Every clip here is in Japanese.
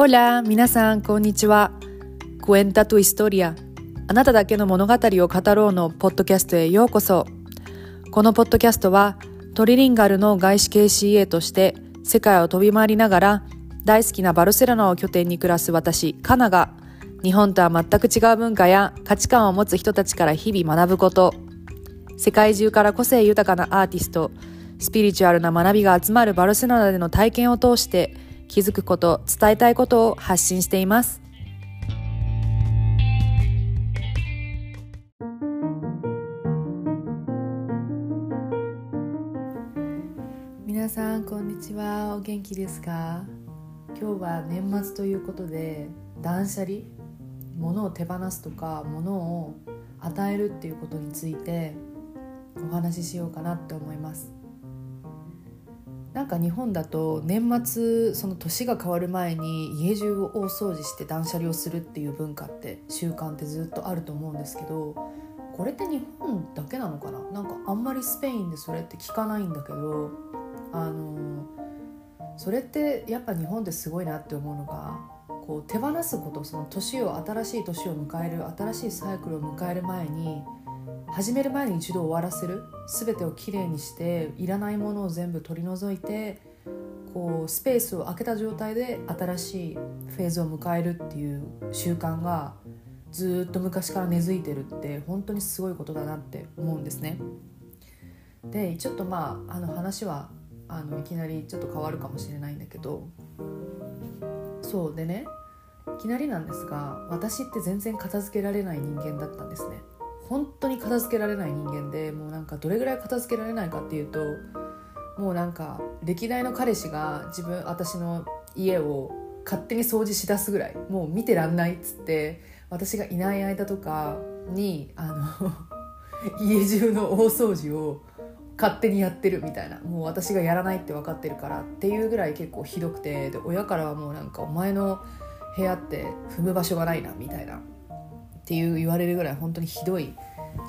Hola, 皆さん、こんにちは。Cuenta tu historia. あなただけの物語を語ろうのポッドキャストへようこそ。このポッドキャストは、トリリンガルの外資系 CA として世界を飛び回りながら大好きなバルセロナを拠点に暮らす私、カナが日本とは全く違う文化や価値観を持つ人たちから日々学ぶこと、世界中から個性豊かなアーティスト、スピリチュアルな学びが集まるバルセロナでの体験を通して気づくこと、伝えたいことを発信しています。皆さんこんにちは。お元気ですか？今日は年末ということで断捨離？物を手放すとか物を与えるっていうことについてお話ししようかなって思います。なんか日本だと年末その年が変わる前に家中を大掃除して断捨離をするっていう文化って習慣ってずっとあると思うんですけどこれって日本だけなのかな？なんかあんまりスペインでそれって聞かないんだけどあのそれってやっぱ日本ですごいなって思うのがこう手放すことその年を新しい年を迎える新しいサイクルを迎える前に始める前に一度終わらせる全てをきれいにしていらないものを全部取り除いてこうスペースを空けた状態で新しいフェーズを迎えるっていう習慣がずっと昔から根付いてるって本当にすごいことだなって思うんですね。でちょっとまああの話はあのいきなりちょっと変わるかもしれないんだけどそうでねいきなりなんですが私って全然片付けられない人間だったんですね。本当に片付けられない人間でもうなんかどれぐらい片付けられないかっていうともうなんか歴代の彼氏が自分私の家を勝手に掃除しだすぐらいもう見てらんないっつって私がいない間とかにあの 家中の大掃除を勝手にやってるみたいなもう私がやらないって分かってるからっていうぐらい結構ひどくてで親からはもうなんかお前の部屋って踏む場所がないなみたいな。っていう言われるぐらい本当にひどい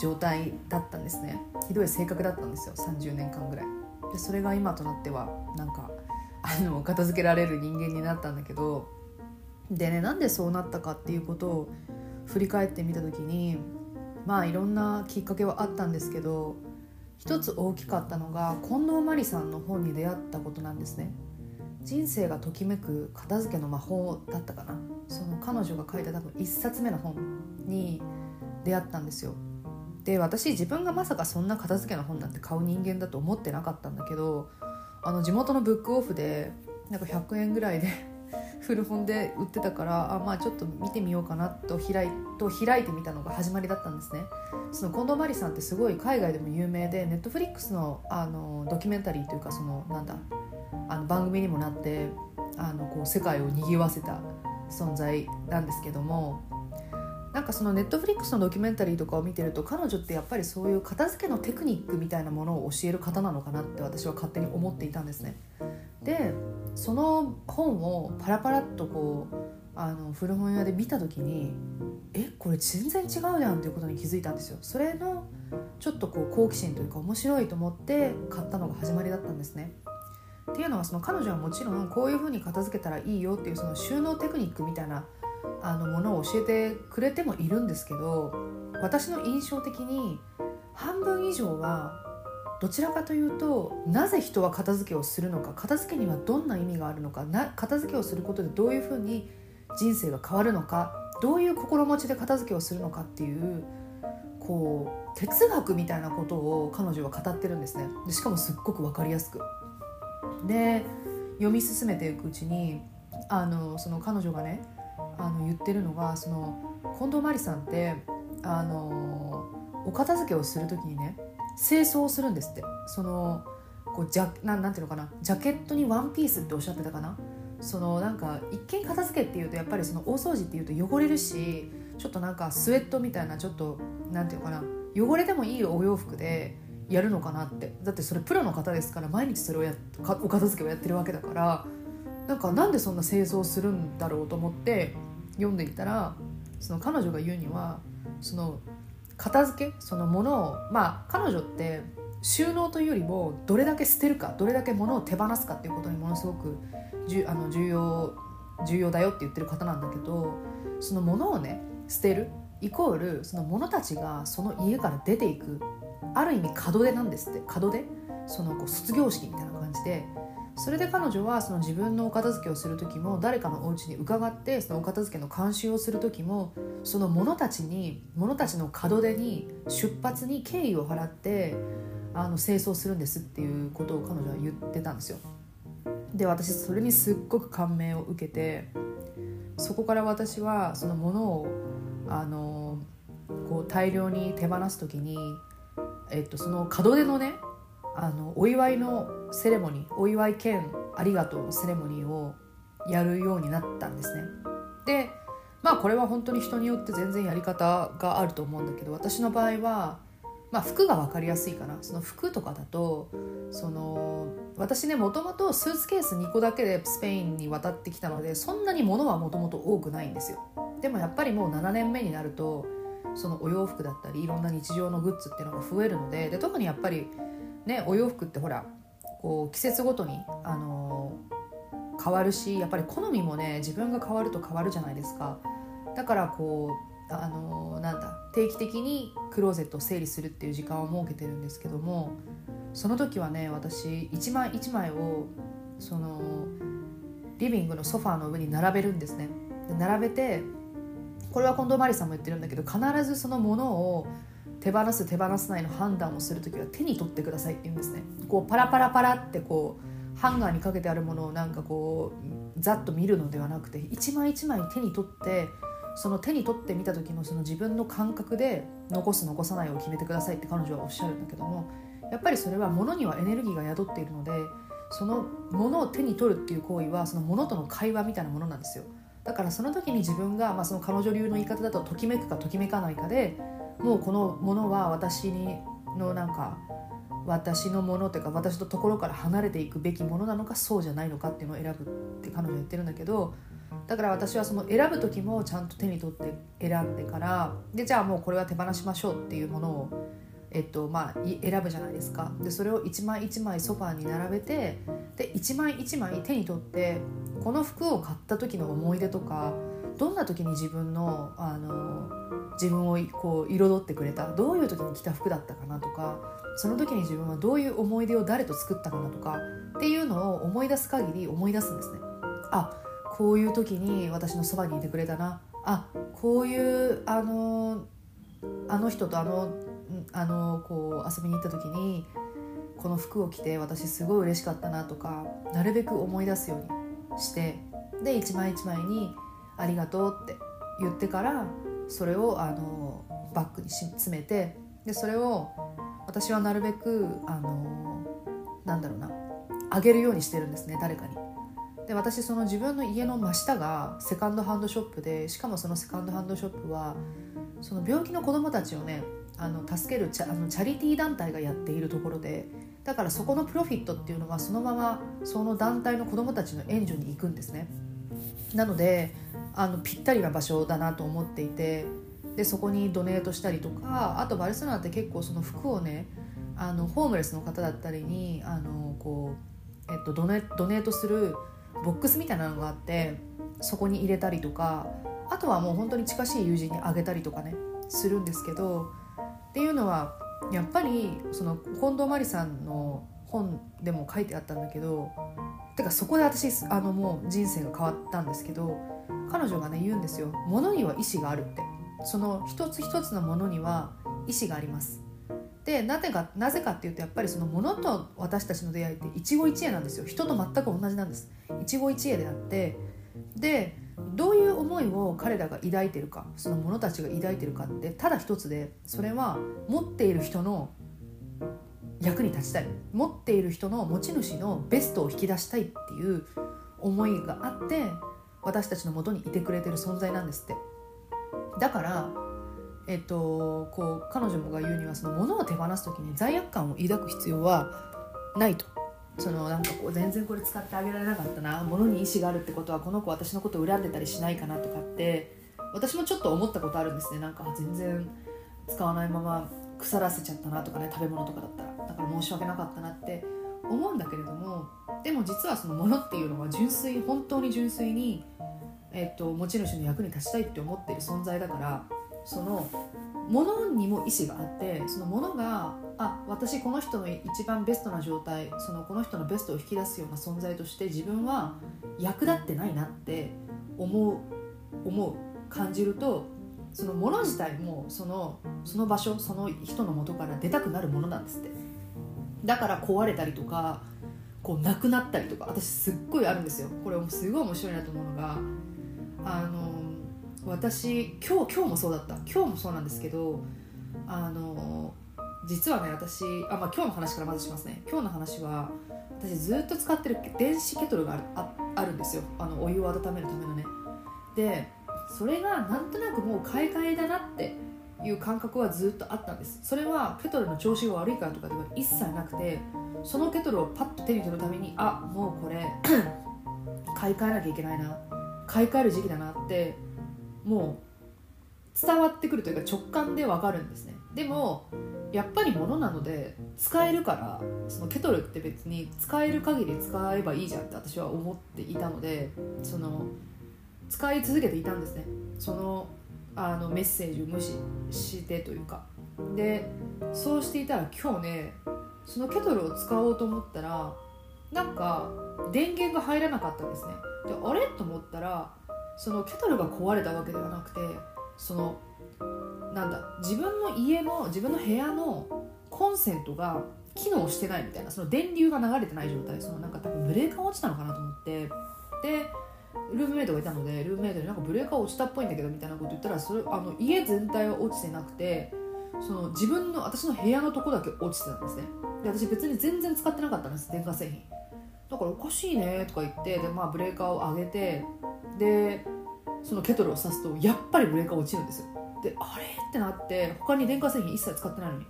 状態だったんですね。ひどい性格だったんですよ。30年間ぐらい。でそれが今となってはなんかあの片付けられる人間になったんだけど。でねなんでそうなったかっていうことを振り返ってみた時にまあいろんなきっかけはあったんですけど一つ大きかったのが近藤真理さんの本に出会ったことなんですね。人生がときめく片付けの魔法だったかな。その彼女が書いた多分1冊目の本に出会ったんですよ。で私自分がまさかそんな片付けの本なんて買う人間だと思ってなかったんだけどあの地元のブックオフでなんか100円ぐらいで 古本で売ってたからあまあちょっと見てみようかなと開いと開いてみたのが始まりだったんですね。その近藤真理さんってすごい海外でも有名でネットフリックスのあのドキュメンタリーというかそのなんだあの番組にもなってあのこう世界を賑わせた存在なんですけどもなんかそのネットフリックスのドキュメンタリーとかを見てると彼女ってやっぱりそういう片付けのテクニックみたいなものを教える方なのかなって私は勝手に思っていたんですね。でその本をパラパラっとこうあの古本屋で見た時にえこれ全然違うじゃんっていうことに気づいたんですよ。それのちょっとこう好奇心というか面白いと思って買ったのが始まりだったんですね。っていうのはその彼女はもちろんこういうふうに片付けたらいいよっていうその収納テクニックみたいなあのものを教えてくれてもいるんですけど私の印象的に半分以上はどちらかというとなぜ人は片付けをするのか片付けにはどんな意味があるのかな片付けをすることでどういうふうに人生が変わるのかどういう心持ちで片付けをするのかっていうこう哲学みたいなことを彼女は語ってるんですねでしかもすっごく分かりやすく。で読み進めていくうちにあのその彼女がねあの言ってるのがその近藤真理さんってあのお片付けをする時にね清掃するんですって。そのこうじゃななんていうのかなジャケットにワンピースっておっしゃってたかな。そのなんか一見片付けっていうとやっぱりその大掃除っていうと汚れるしちょっとなんかスウェットみたいなちょっとなんていうかな汚れてもいいお洋服でやるのかなって。だってそれプロの方ですから毎日それをやお片付けをやってるわけだからなんかなんでそんな清掃するんだろうと思って読んでいたらその彼女が言うにはその片付けそのものをまあ彼女って収納というよりもどれだけ捨てるかどれだけ物を手放すかっていうことにものすごくじゅあの重要重要だよって言ってる方なんだけどその物をね捨てるイコールその物たちがその家から出ていくある意味門出なんですって。門出？そのこう卒業式みたいな感じで。それで彼女はその自分のお片付けをする時も誰かのお家に伺ってそのお片付けの監修をする時もその者たちに者たちの門出に出発に敬意を払ってあの清掃するんですっていうことを彼女は言ってたんですよ。で私それにすっごく感銘を受けてそこから私はそのものをあのこう大量に手放す時に、えっと、その門出のねあのお祝いのセレモニーお祝い兼ありがとうのセレモニーをやるようになったんですね。でまあこれは本当に人によって全然やり方があると思うんだけど私の場合は、まあ、服が分かりやすいかなその服とかだとその私ねもともとスーツケース2個だけでスペインに渡ってきたのでそんなに物はもともと多くないんですよ。でもやっぱりもう7年目になるとそのお洋服だったりいろんな日常のグッズっていうのが増えるのでで特にやっぱりねお洋服ってほらこう季節ごとに、あのー、変わるしやっぱり好みもね自分が変わると変わるじゃないですか。だからこう、あのー、なんだ定期的にクローゼットを整理するっていう時間を設けてるんですけどもその時はね私一枚一枚をそのリビングのソファーの上に並べるんですね。で並べてこれは近藤真理さんも言ってるんだけど必ずそのものを手放す手放すないの判断をする時は手に取ってくださいって言うんですね。こうパラパラパラってこうハンガーにかけてあるものをなんかこうざっと見るのではなくて一枚一枚手に取ってその手に取ってみた時のその自分の感覚で残す残さないを決めてくださいって彼女はおっしゃるんだけどもやっぱりそれは物にはエネルギーが宿っているのでその物を手に取るっていう行為はその物との会話みたいなものなんですよ。だからその時に自分が、まあ、その彼女流の言い方だとときめくかときめかないかでもうこのものは私にのなんか私のものというか私のところから離れていくべきものなのかそうじゃないのかっていうのを選ぶって彼女は言ってるんだけどだから私はその選ぶ時もちゃんと手に取って選んでからでじゃあもうこれは手放しましょうっていうものを、えっとまあ、選ぶじゃないですか。でそれを一枚一枚ソファーに並べてで一枚一枚手に取ってこの服を買った時の思い出とかどんな時に自分のあの自分をこう彩ってくれたどういう時に着た服だったかなとかその時に自分はどういう思い出を誰と作ったかなとかっていうのを思い出す限り思い出すんですね。あこういう時に私のそばにいてくれたなあこういうあのあの人とあのあのこう遊びに行った時にこの服を着て私すごい嬉しかったなとかなるべく思い出すようにしてで一枚一枚に「ありがとう」って言ってからそれをあのバッグに詰めてでそれを私はなるべくあのなんだろうなあげるようにしてるんですね誰かに。で私その自分の家の真下がセカンドハンドショップでしかもそのセカンドハンドショップはその病気の子どもたちをねあの助けるチャあのチャリティー団体がやっているところでだからそこのプロフィットっていうのはそのままその団体の子どもたちの援助に行くんですね。なのであのぴったりな場所だなと思っていてでそこにドネートしたりとかあとバルセロナって結構その服をねあのホームレスの方だったりにあのこう、えっと、ドネドネートするボックスみたいなのがあってそこに入れたりとかあとはもう本当に近しい友人にあげたりとかねするんですけどっていうのはやっぱりその近藤真理さんの本でも書いてあったんだけどてかそこで私あのもう人生が変わったんですけど彼女がね言うんですよ。物には意志があるって。その一つ一つのものには意志があります。でなぜかなぜかっていうとやっぱりその物と私たちの出会いって一期一会なんですよ。人と全く同じなんです。一期一会であってでどういう思いを彼らが抱いてるかその者たちが抱いてるかってただ一つでそれは持っている人の役に立ちたい。持っている人の持ち主のベストを引き出したいっていう思いがあって私たちのもとにいてくれてる存在なんですって。だからえっとこう彼女もが言うにはその物を手放す時に罪悪感を抱く必要はないと。そのなんかこう全然これ使ってあげられなかったな物に意思があるってことはこの子私のこと恨んでたりしないかなとかって私もちょっと思ったことあるんですね。なんか全然使わないまま腐らせちゃったなとかね食べ物とかだったら。だから申し訳なかったなって思うんだけれどもでも実はそのものっていうのは純粋本当に純粋にえっと、持ち主の役に立ちたいって思ってる存在だからその物にも意思があってその物があ私この人の一番ベストな状態そのこの人のベストを引き出すような存在として自分は役立ってないなって思う思う感じるとその物自体もそのその場所その人の元から出たくなるものなんですって。だから壊れたりとかこうなくなったりとか私すっごいあるんですよ。これすごい面白いなと思うのがあの私今日今日もそうだった。今日もそうなんですけどあの実はね私あ、まあ、今日の話からまずしますね。今日の話は私ずっと使ってる電子ケトルがあるんですよ。あのお湯を温めるためのね。でそれがなんとなくもう買い替えだなっていう感覚はずっとあったんです。それはケトルの調子が悪いからとかでは一切なくてそのケトルをパッと手に取るためにあもうこれ 買い替えなきゃいけないな。買い替える時期だなってもう伝わってくるというか直感でわかるんですね。でもやっぱり物なので使えるからそのケトルって別に使える限り使えばいいじゃんって私は思っていたのでその使い続けていたんですね。そのあのメッセージを無視してというか。でそうしていたら今日ねそのケトルを使おうと思ったらなんか電源が入らなかったんですね。であれ？と思ったらそのケトルが壊れたわけではなくてそのなんだ自分の家の自分の部屋のコンセントが機能してないみたいなその電流が流れてない状態そのなんか多分ブレーカー落ちたのかなと思ってでルームメイトがいたのでルームメイトになんかブレーカー落ちたっぽいんだけどみたいなこと言ったらそれあの家全体は落ちてなくてその自分の私の部屋のとこだけ落ちてたんですね。で私別に全然使ってなかったんです電化製品。だからおかしいねとか言ってで、まあ、ブレーカーを上げてでそのケトルを挿すとやっぱりブレーカー落ちるんですよ。であれ？ってなって他に電化製品一切使ってないのに。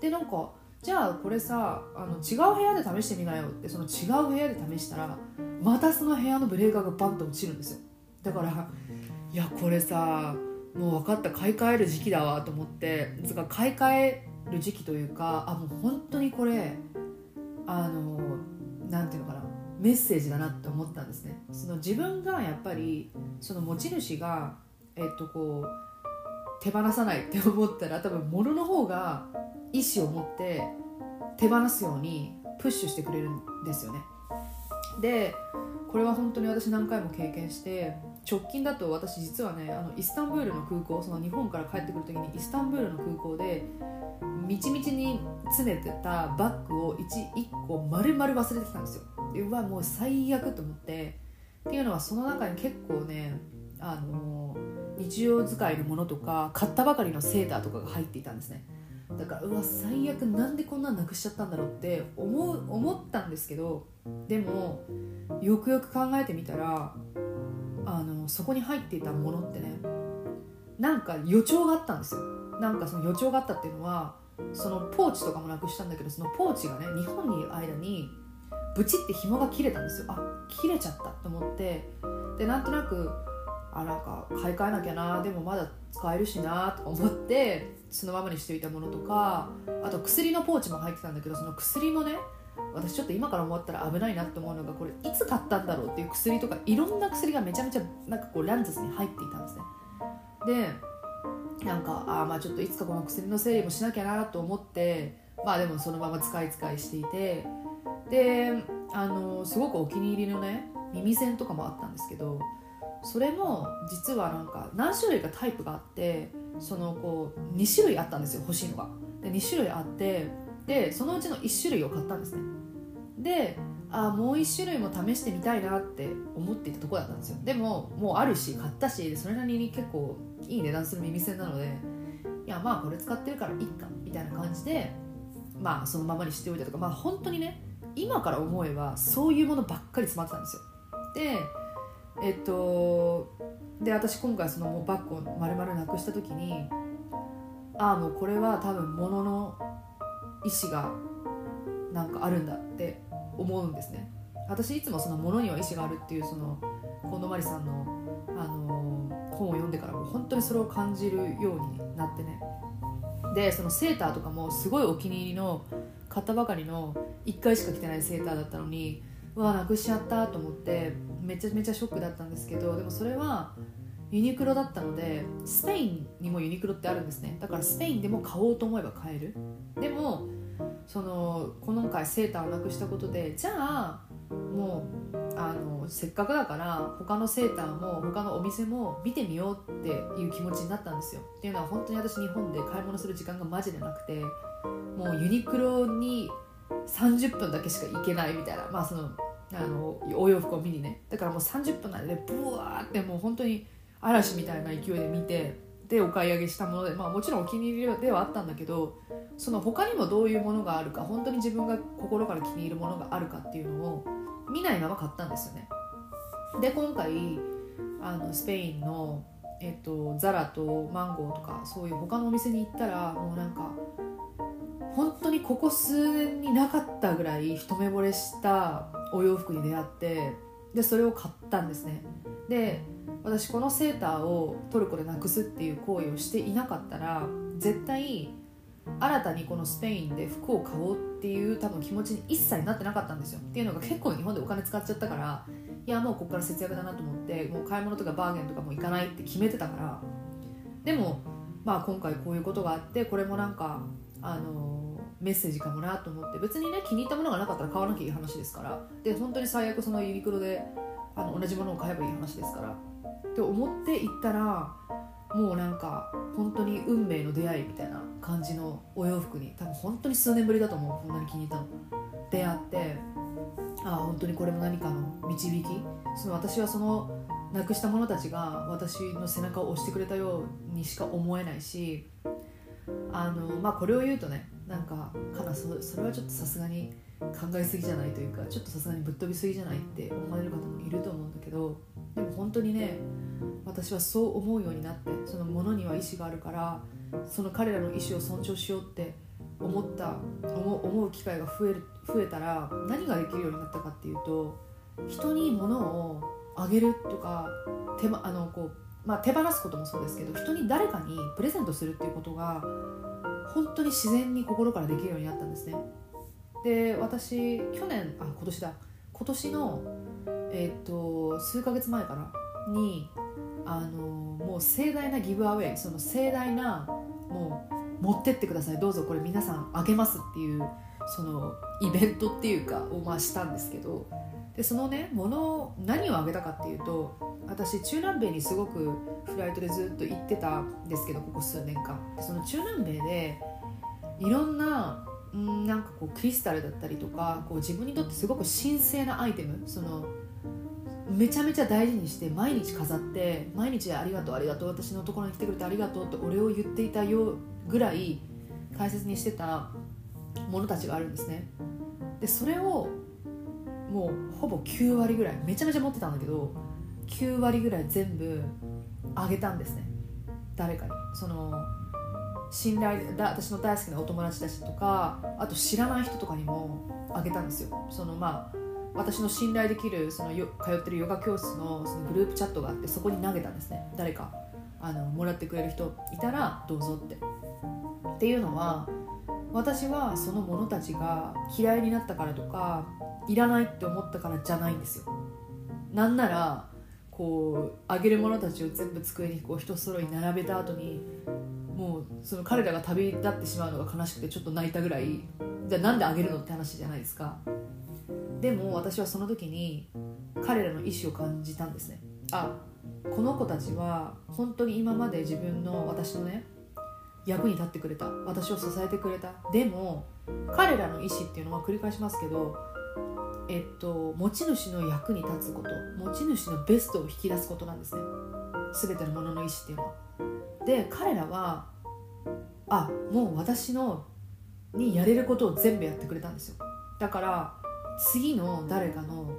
でなんかじゃあこれさあの違う部屋で試してみなよってその違う部屋で試したらまたその部屋のブレーカーがバンと落ちるんですよ。だからいやこれさもう分かった買い替える時期だわと思ってつか買い替える時期というかあもう本当にこれあのなんていうのかなメッセージだなって思ったんですね。その自分がやっぱりその持ち主がえっとこう手放さないって思ったら多分物の方が意思を持って手放すようにプッシュしてくれるんですよね。でこれは本当に私何回も経験して直近だと私実はねあのイスタンブールの空港その日本から帰ってくる時にイスタンブールの空港でみちみちに詰めてたバッグを 1, 1個丸々忘れてきたんですよ。うわもう最悪と思って。っていうのはその中に結構ねあの日常使いのものとか買ったばかりのセーターとかが入っていたんですね。だからうわ最悪なんでこんなんなくしちゃったんだろうって思う思ったんですけどでもよくよく考えてみたらあのそこに入っていたものってねなんか予兆があったんですよ。なんかその予兆があったっていうのはそのポーチとかもなくしたんだけどそのポーチがね日本にいる間にブチって紐が切れたんですよ。あ切れちゃったと思って。でなんとなくあなんか買い替えなきゃなでもまだ使えるしなと思ってそのままにしていたものとかあと薬のポーチも入ってたんだけどその薬もね私ちょっと今から思ったら危ないなって思うのがこれいつ買ったんだろうっていう薬とかいろんな薬がめちゃめちゃなんかこうランザスに入っていたんですね。でなんかあまあちょっといつかこの薬の整理もしなきゃなと思ってまあでもそのまま使い使いしていてであのすごくお気に入りのね耳栓とかもあったんですけどそれも実はなんか何種類かタイプがあってそのこう2種類あったんですよ欲しいのが。で2種類あってでそのうちの1種類を買ったんですね。であもう1種類も試してみたいなって思っていたとこだったんですよ。でももうあるし買ったしそれなりに結構いい値段する耳栓なのでいやまあこれ使ってるからいいかみたいな感じでまあそのままにしておいたとかまあ本当にね今から思えばそういうものばっかり詰まってたんですよ。でえっとで私今回そのバッグを丸々なくした時にああもうこれは多分物の意思がなんかあるんだって思うんですね。私いつもその物には意思があるっていうその近藤真理さんの、あの本を読んでからもう本当にそれを感じるようになってね。でそのセーターとかもすごいお気に入りの買ったばかりの1回しか着てないセーターだったのにうわなくしちゃったと思ってめちゃめちゃショックだったんですけどでもそれはユニクロだったのでスペインにもユニクロってあるんですね。だからスペインでも買おうと思えば買える。でもその今回セーターをなくしたことでじゃあもうあのせっかくだから他のセーターも他のお店も見てみようっていう気持ちになったんですよ。っていうのは本当に私日本で買い物する時間がマジでなくてもうユニクロに30分だけしか行けないみたいなまあそのあのお洋服を見にね。だからもう30分なんでブワーってもう本当に嵐みたいな勢いで見てでお買い上げしたもので、まあ、もちろんお気に入りではあったんだけどその他にもどういうものがあるか本当に自分が心から気に入るものがあるかっていうのを見ないまま買ったんですよね。で今回あのスペインの、えっと、ザラとマンゴーとかそういう他のお店に行ったらもうなんか本当にここ数年になかったぐらい一目惚れしたお洋服に出会ってでそれを買ったんですね。で私このセーターをトルコでなくすっていう行為をしていなかったら絶対新たにこのスペインで服を買おうっていう多分気持ちに一切なってなかったんですよ。っていうのが結構日本でお金使っちゃったからいやもうここから節約だなと思ってもう買い物とかバーゲンとかも行かないって決めてたから。でもまあ今回こういうことがあってこれもなんかあのメッセージかもなと思って別にね気に入ったものがなかったら買わなきゃいい話ですから。で本当に最悪そのユニクロであの同じものを買えばいい話ですから。って思って行ったらもうなんか本当に運命の出会いみたいな感じのお洋服に多分本当に数年ぶりだと思う。こんなに気に入ったの。出会ってああ本当にこれも何かの導き。その私はそのなくした者たちが私の背中を押してくれたようにしか思えないしあのまあこれを言うとねなんかかなそそれはちょっとさすがに考えすぎじゃないというかちょっとさすがにぶっ飛びすぎじゃないって思われる方もいると思うんだけどでも本当にね私はそう思うようになってそのものには意志があるからその彼らの意思を尊重しようって思った思う機会が増える増えたら何ができるようになったかっていうと人に物をあげるとか手,、ま、あのこうまあ、手放すこともそうですけど人に誰かにプレゼントするっていうことが本当に自然に心からできるようになったんですね。で私去年あ今年だ。今年のえっ、と数ヶ月前かな？にあのもう盛大なギブアウェイその盛大なもう持ってってください。どうぞこれ皆さんあげますっていうそのイベントっていうかをまあしたんですけど。でそのねもの何をあげたかっていうと私中南米にすごくフライトでずっと行ってたんですけどここ数年間。その中南米でいろんなうんなんかこうクリスタルだったりとかこう自分にとってすごく神聖なアイテムそのめちゃめちゃ大事にして毎日飾って毎日ありがとうありがとう私のところに来てくれてありがとうって俺を言っていたよぐらい大切にしてたものたちがあるんですね。でそれをもうほぼ9割ぐらいめちゃめちゃ持ってたんだけど9割ぐらい全部あげたんですね。誰かに。その信頼だ私の大好きなお友達たちとかあと知らない人とかにもあげたんですよ。そのまあ私の信頼できるそのよ通ってるヨガ教室のそのグループチャットがあってそこに投げたんですね。誰かあのもらってくれる人いたらどうぞって。っていうのは私はその者たちが嫌いになったからとかいらないって思ったからじゃないんですよ。なんならこうあげる者たちを全部机にこう一揃い並べた後にもうその彼らが旅立ってしまうのが悲しくてちょっと泣いたぐらいじゃあなんであげるのって話じゃないですか。でも私はその時に彼らの意思を感じたんですね。あこの子たちは本当に今まで自分の私のね役に立ってくれた。私を支えてくれた。でも彼らの意思っていうのは繰り返しますけどえっと持ち主の役に立つこと持ち主のベストを引き出すことなんですね。全てのものの意思っていうのは。で彼らはあもう私のにやれることを全部やってくれたんですよ。だから次の誰かの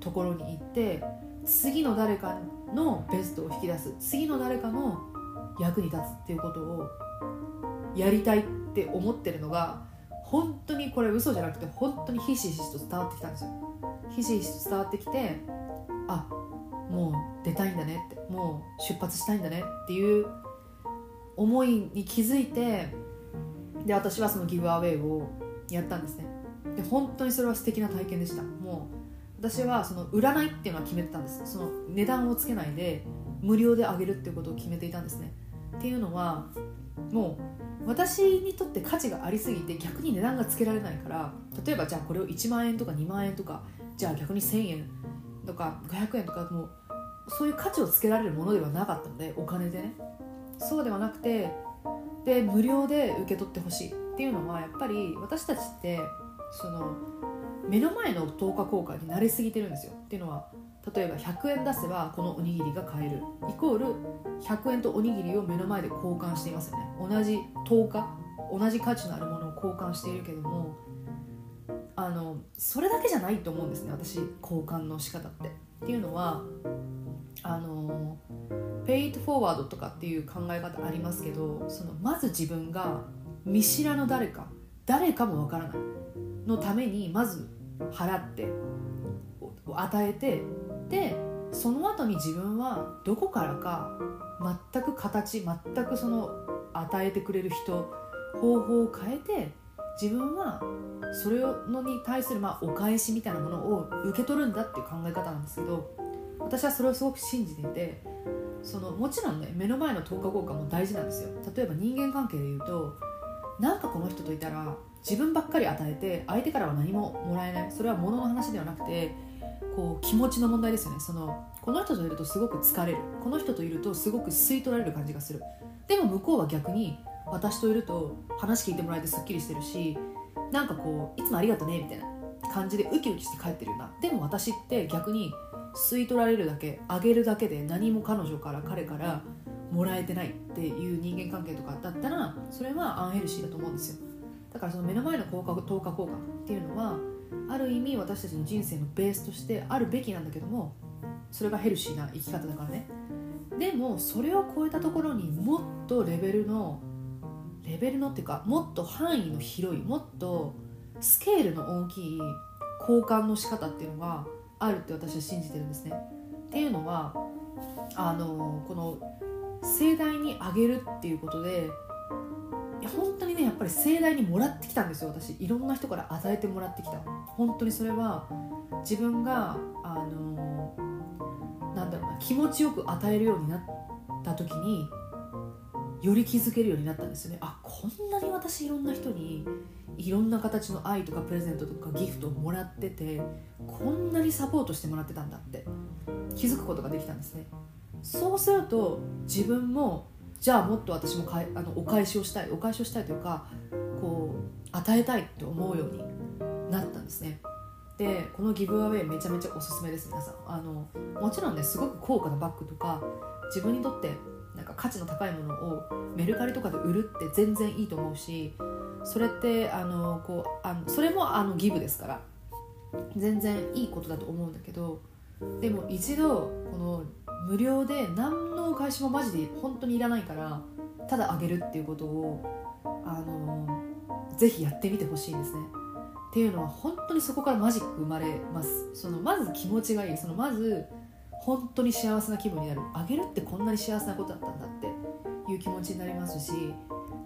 ところに行って次の誰かのベストを引き出す次の誰かの役に立つっていうことをやりたいって思ってるのが本当にこれ嘘じゃなくて本当にひしひしと伝わってきたんですよ。ひしひしと伝わってきてあもう出たいんだねってもう出発したいんだねっていう思いに気づいてで私はそのギブアウェイをやったんですね。で本当にそれは素敵な体験でした。もう私はその売らないっていうのは決めてたんです。その値段をつけないで無料であげるっていうことを決めていたんですね。っていうのはもう私にとって価値がありすぎて逆に値段がつけられないから例えばじゃあこれを1万円とか2万円とかじゃあ逆に1000円とか500円とかもうそういう価値をつけられるものではなかったのでお金でね。そうではなくてで無料で受け取ってほしいっていうのはやっぱり私たちってその目の前の等価交換に慣れすぎてるんですよ。っていうのは例えば100円出せばこのおにぎりが買える。イコール100円とおにぎりを目の前で交換していますよね。同じ等価同じ価値のあるものを交換しているけどもあのそれだけじゃないと思うんですね私交換の仕方って。っていうのはあのペイトフォワードとかっていう考え方ありますけどそのまず自分が見知らぬ誰か誰かもわからないのためにまず払って与えてでその後に自分はどこからか全く形全くその与えてくれる人方法を変えて自分はそれのに対するまあお返しみたいなものを受け取るんだっていう考え方なんですけど私はそれをすごく信じていてそのもちろんね目の前の等価交換も大事なんですよ。例えば人間関係で言うとなんかこの人といたら自分ばっかり与えて相手からは何ももらえない。それは物の話ではなくてこう気持ちの問題ですよね。そのこの人といるとすごく疲れる。この人といるとすごく吸い取られる感じがする。でも向こうは逆に私といると話聞いてもらえてすっきりしてるしなんかこういつもありがとねみたいな感じでウキウキして帰ってるような。でも私って逆に吸い取られるだけあげるだけで何も彼女から彼からもらえてないっていう人間関係とかだったらそれはアンヘルシーだと思うんですよ。だからその目の前の効果等価交換っていうのはある意味私たちの人生のベースとしてあるべきなんだけどもそれがヘルシーな生き方だからね。でもそれを超えたところにもっとレベルのレベルのっていうかもっと範囲の広いもっとスケールの大きい交換の仕方っていうのがあるって私は信じてるんですね。っていうのはあのこの盛大にあげるっていうことで本当にねやっぱり盛大にもらってきたんですよ私。いろんな人から与えてもらってきた。本当にそれは自分があのなんだろうな気持ちよく与えるようになった時により気づけるようになったんですよね。あこんなに私いろんな人にいろんな形の愛とかプレゼントとかギフトをもらっててこんなにサポートしてもらってたんだって気づくことができたんですね。そうすると自分もじゃあもっと私もかいあのお返しをしたいお返しをしたいというかこう与えたいって思うようになったんですね。でこのギブアウェイめちゃめちゃおすすめです皆さん。あのもちろんねすごく高価なバッグとか自分にとってなんか価値の高いものをメルカリとかで売るって全然いいと思うしそれってあのこうあのそれもあのギブですから。全然いいことだと思うんだけどでも一度この無料で何のお返しもマジで本当にいらないからただあげるっていうことをあのぜひやってみてほしいですね。っていうのは本当にそこからマジック生まれます。そのまず気持ちがいい。そのまず本当に幸せな気分になる。あげるってこんなに幸せなことだったんだって。いう気持ちになりますし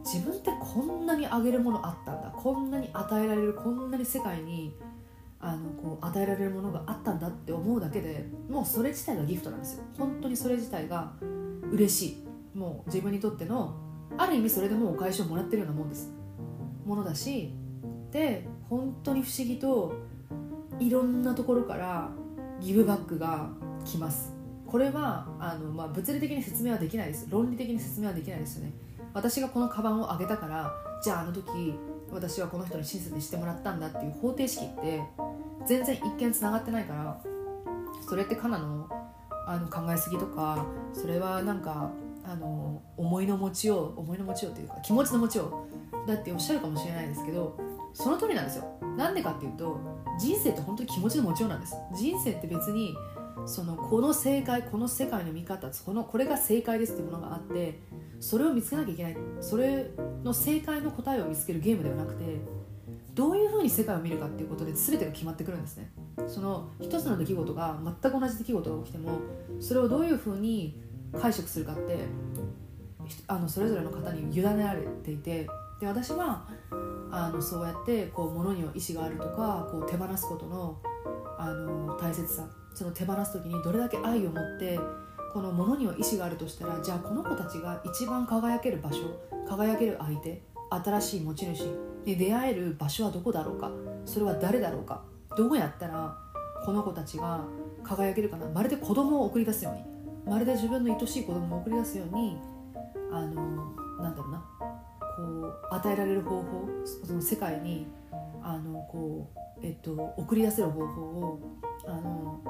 自分ってこんなにあげるものあったんだ。こんなに与えられるこんなに世界にあのこう与えられるものがあったんだって思うだけでもうそれ自体がギフトなんですよ。本当にそれ自体が嬉しい。もう自分にとってのある意味それでもうお返しをもらってるようなもんです。ものだしで本当に不思議といろんなところからギブバックが来ます。これはあの、まあ、物理的に説明はできないです。論理的に説明はできないですよね。私がこのカバンをあげたからじゃああの時私はこの人に親切にしてもらったんだっていう方程式って全然一見つながってないからそれってカナの？あの考えすぎとかそれはなんかあの思いの持ちよう思いの持ちようというか気持ちの持ちよう。だっておっしゃるかもしれないですけどその通りなんですよ。なんでかっていうと人生って本当に気持ちの持ちようなんです。人生って別にそのこの正解この世界の見方このこれが正解ですっていうものがあってそれを見つけなきゃいけない。それの正解の答えを見つけるゲームではなくてどういうふうに世界を見るかっていうことで全てが決まってくるんですね。その一つの出来事が全く同じ出来事が起きてもそれをどういうふうに解釈するかってあのそれぞれの方に委ねられていてで私はあのそうやってこう物には意思があるとかこう手放すことのあの大切さその手放す時にどれだけ愛を持ってこのものには意志があるとしたらじゃあこの子たちが一番輝ける場所輝ける相手新しい持ち主に出会える場所はどこだろうか？それは誰だろうか？どうやったらこの子たちが輝けるかな？まるで子供を送り出すように。まるで自分の愛しい子供を送り出すようにあのなんだろうな？こう与えられる方法その世界にあのこう、えっと、送り出せる方法をあの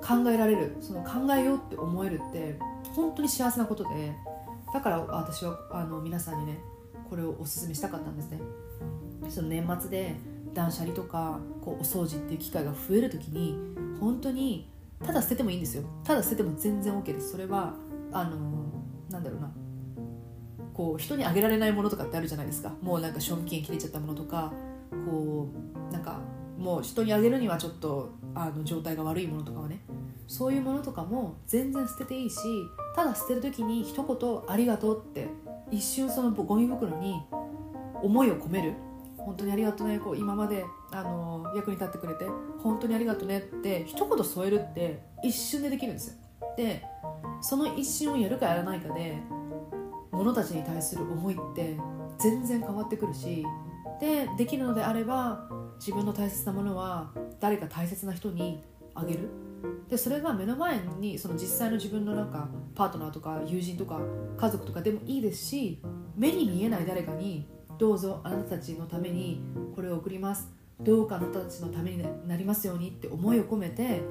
考えられる。その考えようって思えるって本当に幸せなことで。だから私はあの皆さんにねこれをおすすめしたかったんですね。その年末で断捨離とかこうお掃除っていう機会が増える時に本当にただ捨ててもいいんですよ。ただ捨てても全然 OK です。それはあのなんだろうな。こう人にあげられないものとかってあるじゃないですか。もうなんか賞味期限切れちゃったものとかこうなんかもう人にあげるにはちょっとあの状態が悪いものとかはね。そういうものとかも全然捨てていいしただ捨てる時に一言「ありがとう」って一瞬そのゴミ袋に思いを込める。本当にありがとね。こう今まであの役に立ってくれて本当にありがとねって一言添えるって一瞬でできるんですよ。でその一瞬をやるかやらないかで物たちに対する思いって全然変わってくるしでできるのであれば自分の大切なものは誰か大切な人にあげる。でそれが目の前にその実際の自分のなんかパートナーとか友人とか家族とかでもいいですし目に見えない誰かにどうぞあなたたちのためにこれを送ります。どうかあなたたちのためになりますようにって思いを込めて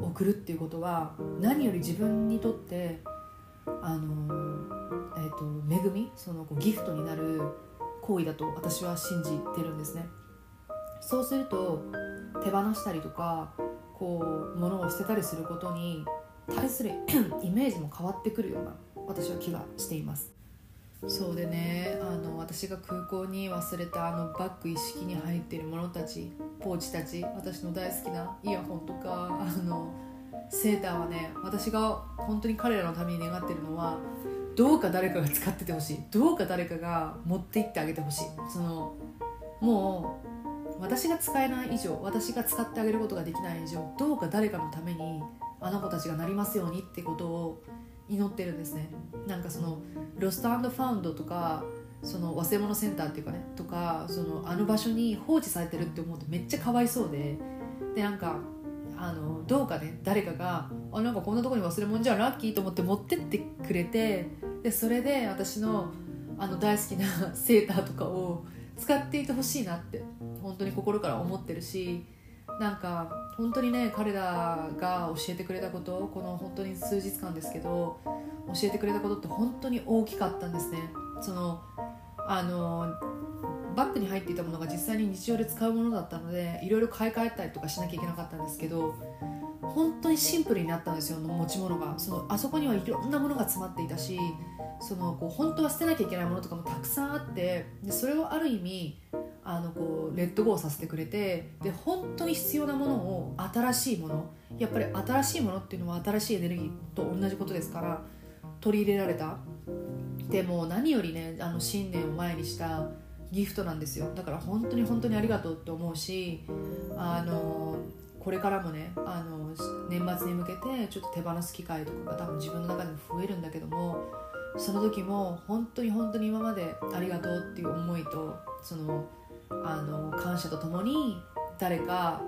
送るっていうことは何より自分にとってあの、えーと、恵みそのこうギフトになる行為だと私は信じてるんですね。そうすると手放したりとかこう物を捨てたりすることに対する イメージも変わってくるような私は気がしています。そうでねあの私が空港に忘れたあのバッグ一式に入っているものたちポーチたち私の大好きなイヤホンとかあのセーターはね私が本当に彼らのために願ってるのはどうか誰かが使っててほしい。どうか誰かが持って行ってあげてほしい。そのもう私が使えない以上私が使ってあげることができない以上どうか誰かのためにあの子たちがなりますようにってことを祈ってるんですね。なんかそのロストファウンドとかその忘れ物センターっていうかねとかそのあの場所に放置されてるって思うとめっちゃかわいそうででなんかあのどうかね誰かがあなんかこんなとこに忘れ物じゃラッキーと思って持ってってくれてでそれで私のあの大好きなセーターとかを使っていてほしいなって本当に心から思ってるしなんか本当にね彼らが教えてくれたことこの本当に数日間ですけど教えてくれたことって本当に大きかったんですね。そのあのバッグに入っていたものが実際に日常で使うものだったのでいろいろ買い替えたりとかしなきゃいけなかったんですけど本当にシンプルになったんですよ持ち物が。そのあそこにはいろんなものが詰まっていたしそのこう本当は捨てなきゃいけないものとかもたくさんあってでそれをある意味あのこうレッドゴーさせてくれてで本当に必要なものを新しいものやっぱり新しいものっていうのは新しいエネルギーと同じことですから取り入れられた。でも何よりねあの新年を前にしたギフトなんですよ。だから本当に本当にありがとうって思うしあのこれからもねあの年末に向けてちょっと手放す機会とかが多分自分の中でも増えるんだけどもその時も本当に本当に今までありがとうっていう思いとそのあの感謝とともに誰か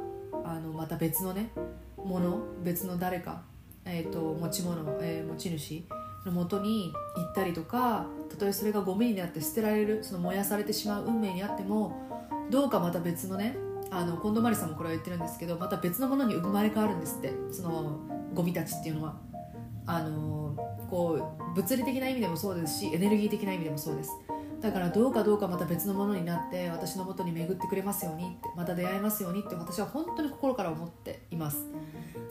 あのまた別のねもの別の誰か、えーと、持ち物、えー、持ち主のもとに行ったりとかたとえそれがゴミになって捨てられるその燃やされてしまう運命にあってもどうかまた別のねあの近藤真理さんもこれは言ってるんですけどまた別のものに生まれ変わるんですってそのゴミたちっていうのは。あのこう物理的な意味でもそうですしエネルギー的な意味でもそうです。だからどうかどうかまた別のものになって私のもとに巡ってくれますようにってまた出会えますようにって私は本当に心から思っています。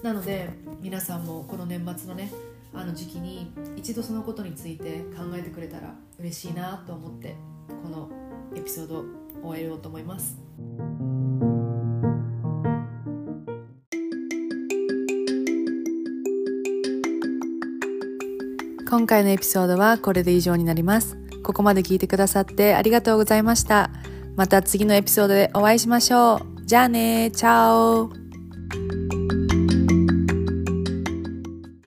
なので皆さんもこの年末のねあの時期に一度そのことについて考えてくれたら嬉しいなと思ってこのエピソードを終えようと思います。今回のエピソードはこれで以上になりますここまで聞いてくださってありがとうございました。また次のエピソードでお会いしましょう。じゃあねチャオ